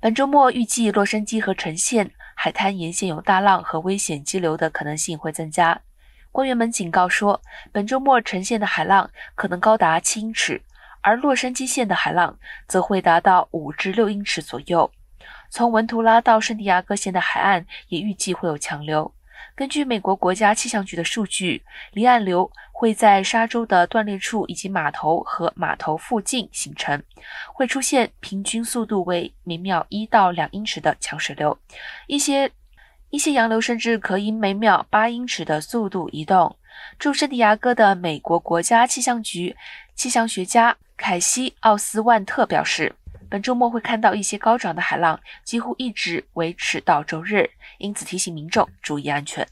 本周末预计洛杉矶和城县海滩沿线有大浪和危险激流的可能性会增加。官员们警告说，本周末呈现的海浪可能高达七英尺，而洛杉矶县的海浪则会达到五至六英尺左右。从文图拉到圣地亚哥县的海岸也预计会有强流。根据美国国家气象局的数据，离岸流会在沙洲的断裂处以及码头和码头附近形成，会出现平均速度为每秒一到两英尺的强水流。一些一些洋流甚至可以每秒八英尺的速度移动。驻圣地亚哥的美国国家气象局气象学家凯西·奥斯万特表示。本周末会看到一些高涨的海浪，几乎一直维持到周日，因此提醒民众注意安全。